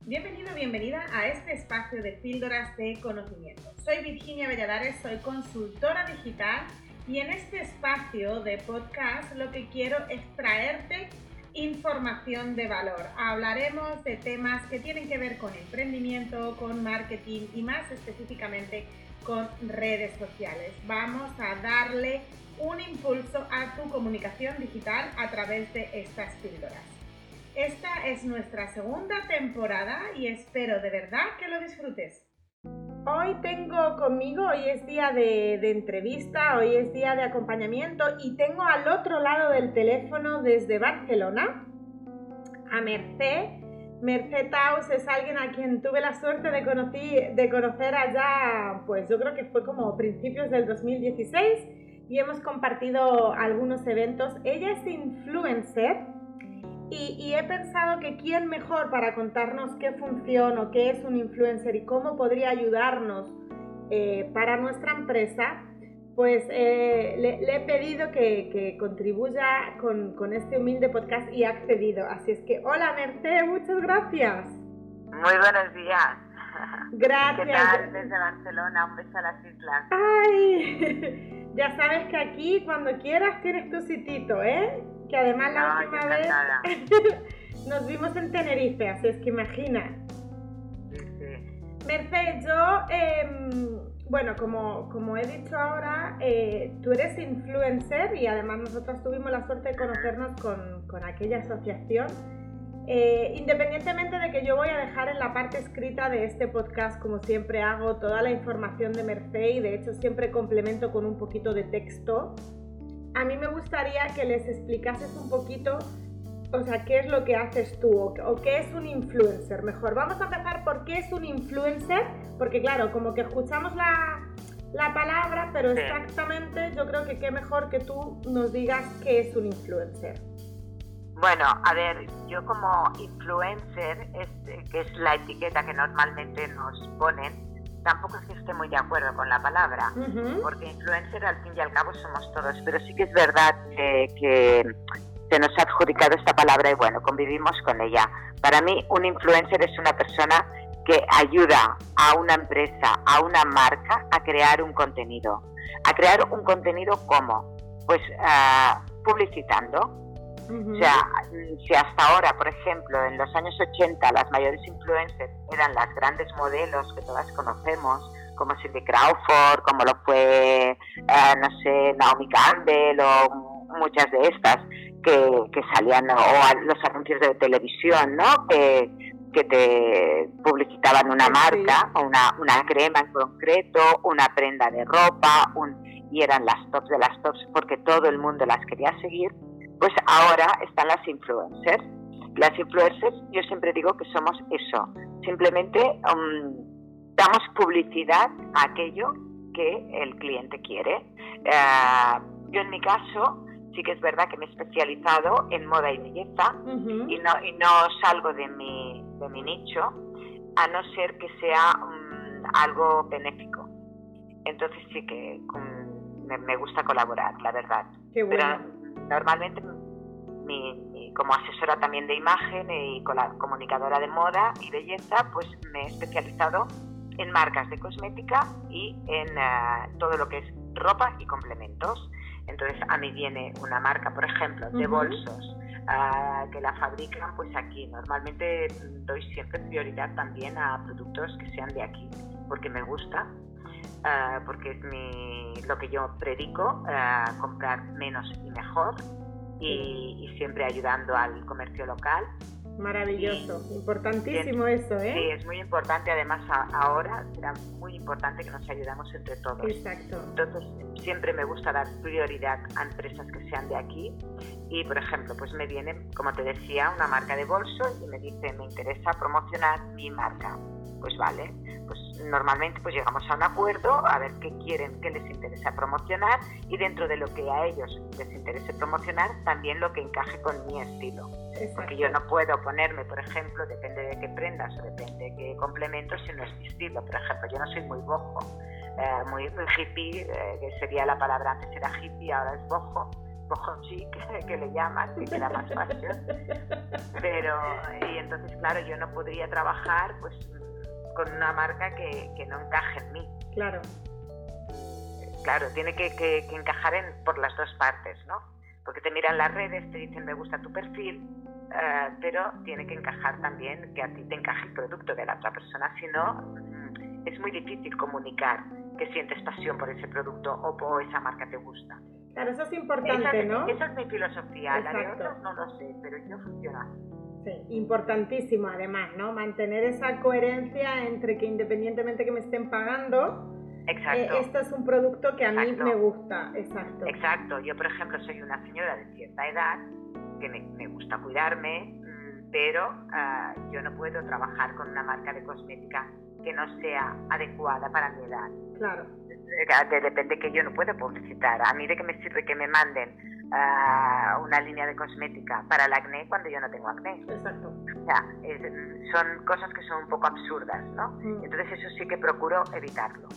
Bienvenido, bienvenida a este espacio de píldoras de conocimiento. Soy Virginia Valladares, soy consultora digital y en este espacio de podcast lo que quiero es traerte información de valor. Hablaremos de temas que tienen que ver con emprendimiento, con marketing y más específicamente con redes sociales. Vamos a darle un impulso a tu comunicación digital a través de estas píldoras. Esta es nuestra segunda temporada y espero de verdad que lo disfrutes. Hoy tengo conmigo, hoy es día de, entrevista, hoy es día de acompañamiento y tengo al otro lado del teléfono desde Barcelona a Merced. Merced Taus es alguien a quien tuve la suerte de, de conocer allá, pues yo creo que fue como principios del 2016 y hemos compartido algunos eventos. Ella es influencer y, he pensado que quién mejor para contarnos qué funciona o qué es un influencer y cómo podría ayudarnos eh, para nuestra empresa, pues eh, le, he pedido que, contribuya con, este humilde podcast y ha accedido. Así es que, hola Merced, muchas gracias. Muy buenos días. Gracias. ¿Qué tal desde Barcelona? Un beso a las islas. Ay, ya sabes que aquí cuando quieras tienes tu sitito, ¿eh? que además la última vez nos vimos en Tenerife, así es que imagina. Mercedes, yo, em, bueno, como, como he dicho ahora, eh, tú eres influencer y además nosotros tuvimos la suerte de conocernos con, con aquella asociación. Eh, independientemente de que yo voy a dejar en la parte escrita de este podcast, como siempre hago, toda la información de Mercedes y de hecho siempre complemento con un poquito de texto a mí me gustaría que les explicases un poquito, o sea, qué es lo que haces tú o, qué es un influencer. Mejor, vamos a empezar por qué es un influencer, porque claro, como que escuchamos la, palabra, pero exactamente yo creo que qué mejor que tú nos digas qué es un influencer. Bueno, a ver, yo como influencer, este, que es la etiqueta que normalmente nos ponen, tampoco es que esté muy de acuerdo con la palabra, porque influencer al fin y al cabo somos todos, pero sí que es verdad que, se nos ha adjudicado esta palabra y bueno, convivimos con ella. Para mí un influencer es una persona que ayuda a una empresa, a una marca a crear un contenido. ¿A crear un contenido cómo? Pues ah, publicitando, o sea, si hasta ahora, por ejemplo, en los años 80 las mayores influencers eran las grandes modelos que todas conocemos, como Cindy Crawford, como lo fue, eh, no sé, Naomi Campbell o muchas de estas que, salían, o los anuncios de televisión, ¿no? Que, que te publicitaban una marca, o una, una crema en concreto, una prenda de ropa, un, y eran las tops de las tops porque todo el mundo las quería seguir pues ahora están las influencers. Las influencers, yo siempre digo que somos eso, simplemente um, damos publicidad a aquello que el cliente quiere. Eh, yo en mi caso sí que es verdad que me he especializado en moda y belleza y, no, y no salgo de mi, de mi nicho a no ser que sea um, algo benéfico. Entonces sí que um, me, gusta colaborar, la verdad. Pero normalmente como asesora también de imagen y comunicadora de moda y belleza, pues me he especializado en marcas de cosmética y en eh, todo lo que es ropa y complementos. Entonces a mí viene una marca, por ejemplo, de bolsos eh, que la fabrican, pues aquí. Normalmente doy siempre prioridad también a productos que sean de aquí, porque me gusta, eh, porque es mi, lo que yo predico, comprar menos y mejor y, siempre ayudando al comercio local. Maravilloso, importantísimo eso, ¿eh? Sí, es muy importante, además ahora será muy importante que nos ayudamos entre todos. Exacto. Entonces, siempre me gusta dar prioridad a empresas que sean de aquí y, por ejemplo, pues me viene, como te decía, una marca de bolso y me dice, me interesa promocionar mi marca. Pues vale, pues normalmente pues llegamos a un acuerdo a ver qué quieren, qué les interesa promocionar y dentro de lo que a ellos les interese promocionar también lo que encaje con mi estilo. Porque yo no puedo ponerme, por ejemplo, depende de qué prendas o depende de qué complementos, si no es mi estilo. Por ejemplo, yo no soy muy bojo, eh, muy, hippie, eh, que sería la palabra antes era hippie, ahora es bojo. boho chic que le llaman, que queda más fácil. Pero, y entonces, claro, yo no podría trabajar pues con una marca que, que no encaje en mí. Claro. Claro, tiene que, que, encajar en, por las dos partes, ¿no? Porque te miran las redes, te dicen me gusta tu perfil, eh, pero tiene que encajar también que a ti te encaje el producto de la otra persona, si no, mm, es muy difícil comunicar que sientes pasión por ese producto o por esa marca te gusta. Claro, eso es importante, ¿no? Esa es mi filosofía, la de otros no lo sé, pero yo funciona Sí, importantísimo además, ¿no? Mantener esa coherencia entre que independientemente que me estén pagando, Exacto. Eh, esto es un producto que a mí me gusta, exacto. Exacto, yo por ejemplo soy una señora de cierta edad que me, gusta cuidarme, mm, pero ah, yo no puedo trabajar con una marca de cosmética que no sea adecuada para mi edad. Claro. De repente que yo no puedo publicitar. A mí de qué me sirve que me manden uh, una línea de cosmética para el acné cuando yo no tengo acné. Exacto. O sea, son cosas que son un poco absurdas, ¿no? Mm. Entonces eso sí que procuro evitarlo.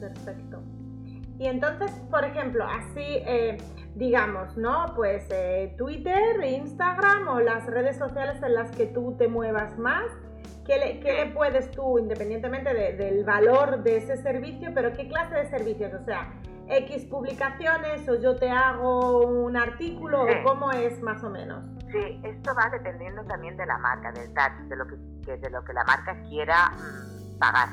Perfecto. Y entonces, por ejemplo, así, eh, digamos, ¿no? Pues eh, Twitter, Instagram o las redes sociales en las que tú te muevas más, ¿qué le, qué le puedes tú, independientemente del valor de ese servicio, pero qué clase de servicios? O sea, X publicaciones o yo te hago un artículo o cómo es más o menos. Sí, esto va dependiendo también de la marca, del touch, de lo que, de lo que la marca quiera mm, pagar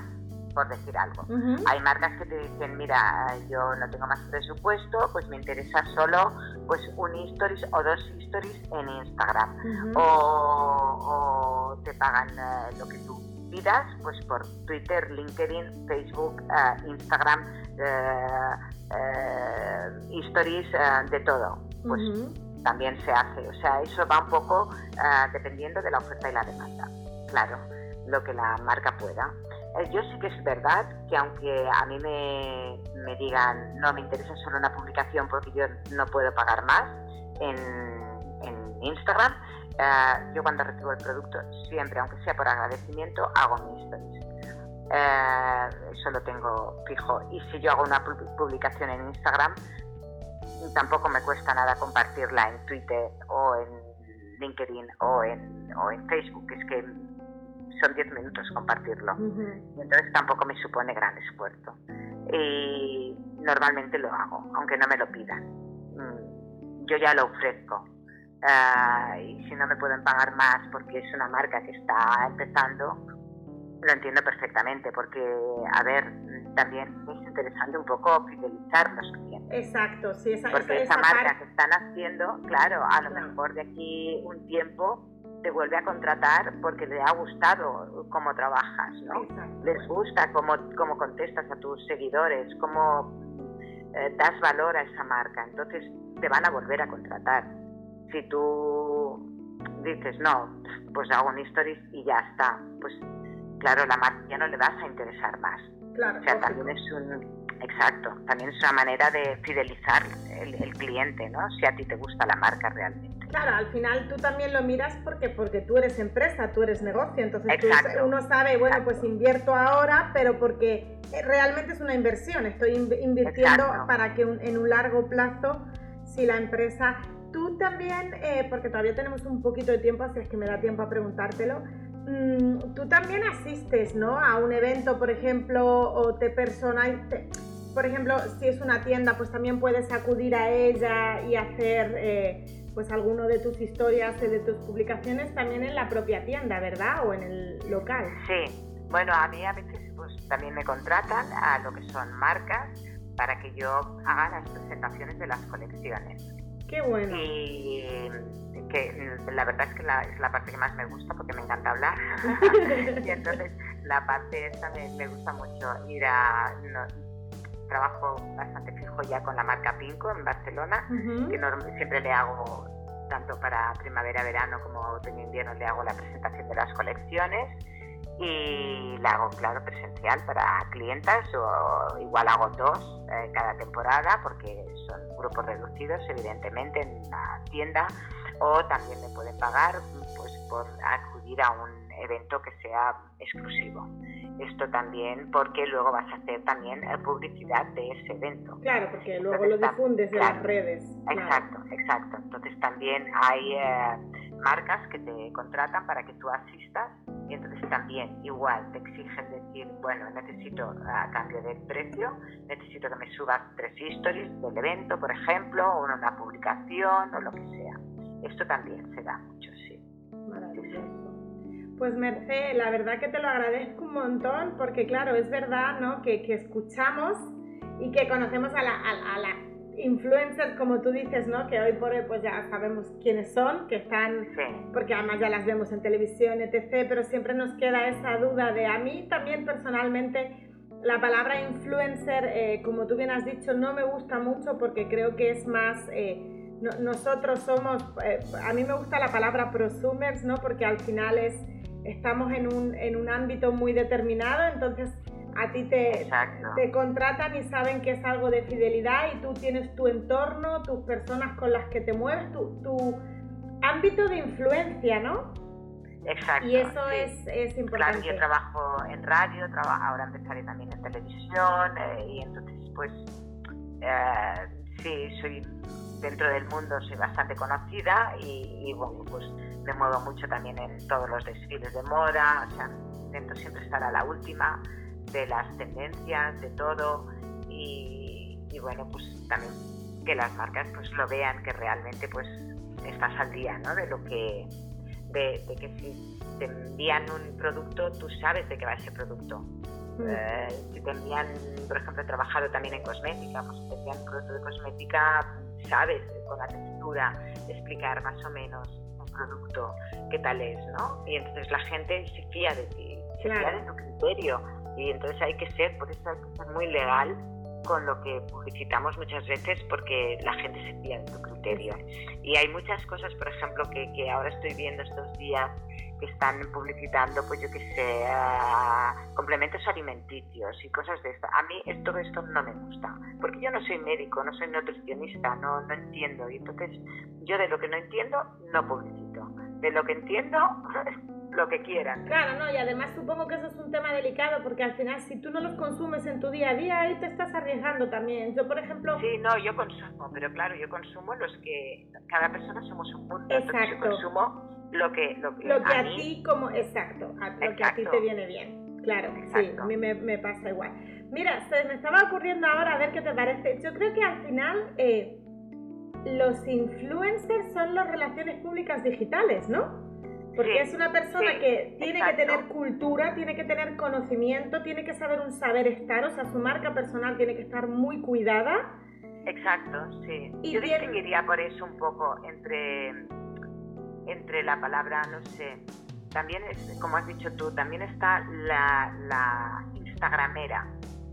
por decir algo. Hay marcas que te dicen, mira, yo no tengo más presupuesto, pues me interesa solo pues un stories o dos stories en Instagram. o, te pagan eh, lo que tú pidas, pues por Twitter, LinkedIn, Facebook, eh, Instagram, eh, stories, de todo. Pues también se hace. O sea, eso va un poco dependiendo de la oferta y la demanda. Claro, lo que la marca pueda. Eh, yo sí que es verdad que aunque a mí me, me, digan no me interesa solo una publicación porque yo no puedo pagar más en, en Instagram, eh, yo cuando recibo el producto siempre, aunque sea por agradecimiento, hago mi stories. Eh, eso lo tengo fijo. Y si yo hago una publicación en Instagram, tampoco me cuesta nada compartirla en Twitter o en LinkedIn o en, o en Facebook. Es que son 10 minutos compartirlo. Entonces tampoco me supone gran esfuerzo. Y normalmente lo hago, aunque no me lo pidan. Mm, yo ya lo ofrezco. Ah, y si no me pueden pagar más porque es una marca que está empezando, lo entiendo perfectamente, porque, a ver, también es interesante un poco fidelizar los clientes. Exacto, sí, esa, Porque esa, marca que están haciendo, claro, a lo mejor de aquí un tiempo te vuelve a contratar porque le ha gustado cómo trabajas, ¿no? Les gusta cómo, cómo contestas a tus seguidores, cómo eh, das valor a esa marca. Entonces te van a volver a contratar. Si tú dices, no, pues hago un stories y ya está, pues claro, la marca ya no le vas a interesar más. Claro, o sea, también es un... Exacto, también es una manera de fidelizar el, el cliente, ¿no? Si a ti te gusta la marca realmente. Claro, al final tú también lo miras porque, porque tú eres empresa, tú eres negocio, entonces uno sabe, bueno, pues invierto ahora, pero porque realmente es una inversión, estoy invirtiendo para que en un largo plazo, si la empresa, tú también, eh, porque todavía tenemos un poquito de tiempo, así es que me da tiempo a preguntártelo, mm, tú también asistes, ¿no? A un evento, por ejemplo, o te personalizas por ejemplo, si es una tienda, pues también puedes acudir a ella y hacer eh, pues alguno de tus historias, de tus publicaciones también en la propia tienda, ¿verdad? O en el local. Sí, bueno, a mí a veces pues, también me contratan a lo que son marcas para que yo haga las presentaciones de las colecciones. Qué bueno. Y que la verdad es que es la parte que más me gusta porque me encanta hablar. y entonces la parte esa me, gusta mucho ir a trabajo bastante fijo ya con la marca Pinco en Barcelona, que siempre le hago, tanto para primavera-verano como otoño-invierno, le hago la presentación de las colecciones y la hago, claro, presencial para clientas o igual hago dos eh, cada temporada porque son grupos reducidos, evidentemente, en la tienda o también me pueden pagar pues por acudir a un evento que sea exclusivo. Esto también porque luego vas a hacer también eh, publicidad de ese evento. Claro, porque luego lo difundes en las redes. Exacto, exacto. Entonces también hay eh, marcas que te contratan para que tú asistas y entonces también igual te exigen decir, bueno, necesito a cambio del precio, necesito que me subas tres stories del evento, por ejemplo, o una publicación o lo que sea. Esto también se da mucho, sí. Pues Merced, la verdad que te lo agradezco un montón porque claro, es verdad ¿no? que, escuchamos y que conocemos a la, influencers, como tú dices, ¿no? Que hoy por hoy pues ya sabemos quiénes son, que están, porque además ya las vemos en televisión, etc., pero siempre nos queda esa duda de a mí también personalmente la palabra influencer, eh, como tú bien has dicho, no me gusta mucho porque creo que es más... Eh, nosotros somos, eh, a mí me gusta la palabra prosumers, ¿no? Porque al final es estamos en un, en un ámbito muy determinado, entonces a ti te, te contratan y saben que es algo de fidelidad y tú tienes tu entorno, tus personas con las que te mueves, tu, tu ámbito de influencia, ¿no? Exacto. Y eso es, es, importante. Claro, yo trabajo en radio, trabajo, ahora empezaré también en televisión eh, y entonces pues eh, sí, soy dentro del mundo soy bastante conocida y, bueno, pues me muevo mucho también en todos los desfiles de moda, o sea, intento siempre estar a la última de las tendencias, de todo y, bueno, pues también que las marcas pues lo vean que realmente pues estás al día, ¿no? De lo que, de, de que si te envían un producto, tú sabes de qué va ese producto eh, si te envían, por ejemplo, he trabajado también en cosmética, pues si te envían un producto de cosmética, sabes con la textura explicar más o menos un producto qué tal es, ¿no? Y entonces la gente se fía de ti, se fía de tu criterio. Y entonces hay que ser, por eso hay que ser muy legal con lo que publicitamos muchas veces porque la gente se fía de tu criterio. Y hay muchas cosas, por ejemplo, que, que ahora estoy viendo estos días que están publicitando, pues yo que sé, complementos alimenticios y cosas de esto. A mí todo esto no me gusta, porque yo no soy médico, no soy nutricionista, no, no entiendo. Y entonces yo de lo que no entiendo, no publicito. De lo que entiendo, lo que quieran. Claro, no, y además supongo que eso es un tema delicado porque al final si tú no los consumes en tu día a día, ahí te estás arriesgando también. Yo, por ejemplo... Sí, no, yo consumo, pero claro, yo consumo los que... Cada persona somos un mundo, Exacto. yo consumo lo que, lo que, a, ti como, exacto, lo que a ti te viene bien. Claro, sí, a mí me, me, pasa igual. Mira, se me estaba ocurriendo ahora a ver qué te parece. Yo creo que al final eh, los influencers son las relaciones públicas digitales, ¿no? Porque es una persona que tiene que tener cultura, tiene que tener conocimiento, tiene que saber un saber estar, o sea, su marca personal tiene que estar muy cuidada. Exacto, sí. Yo distinguiría por eso un poco entre entre la palabra, no sé, también es, como has dicho tú, también está la, la Instagramera,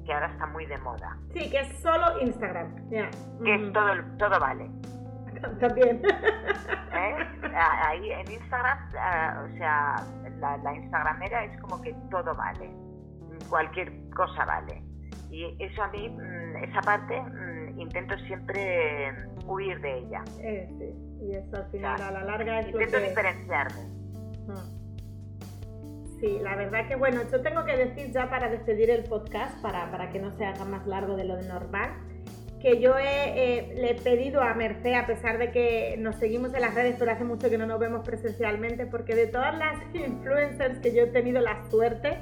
que ahora está muy de moda. Sí, que es solo Instagram. Que es todo, todo vale. También. ¿Eh? Ahí en Instagram, eh, o sea, la, la Instagramera es como que todo vale. Cualquier cosa vale. Y eso a mí, mm, esa parte, mm, intento siempre huir de ella. Eh, sí y eso al final a la larga es Intento diferenciarme. Mm. Sí, la verdad que bueno, yo tengo que decir ya para despedir el podcast, para, para que no se haga más largo de lo normal, que yo he, le he pedido a Merced, a pesar de que nos seguimos en las redes, pero hace mucho que no nos vemos presencialmente, porque de todas las influencers que yo he tenido la suerte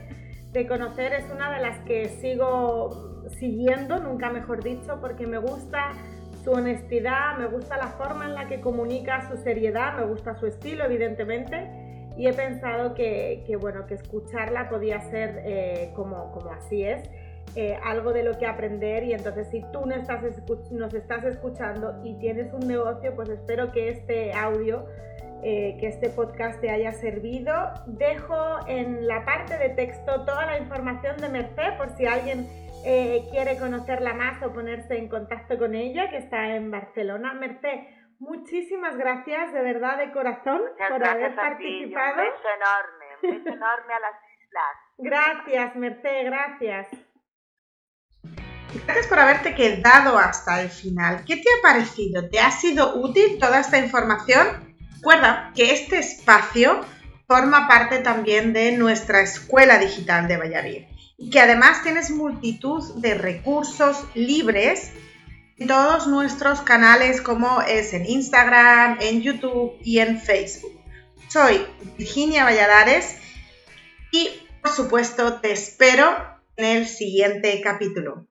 de conocer, es una de las que sigo siguiendo, nunca mejor dicho, porque me gusta su honestidad, me gusta la forma en la que comunica su seriedad, me gusta su estilo, evidentemente, y he pensado que, bueno, que escucharla podía ser eh, como, como así es. Eh, algo de lo que aprender y entonces si tú no estás nos estás escuchando y tienes un negocio, pues espero que este audio, eh, que este podcast te haya servido. Dejo en la parte de texto toda la información de Merced por si alguien eh, quiere conocerla más o ponerse en contacto con ella, que está en Barcelona. Merced, muchísimas gracias de verdad de corazón por haber participado. un beso enorme, un beso enorme a las islas. Gracias, Merced, gracias. Gracias por haberte quedado hasta el final. ¿Qué te ha parecido? ¿Te ha sido útil toda esta información? Recuerda que este espacio forma parte también de nuestra escuela digital de Valladolid y que además tienes multitud de recursos libres en todos nuestros canales como es en Instagram, en YouTube y en Facebook. Soy Virginia Valladares y por supuesto te espero en el siguiente capítulo.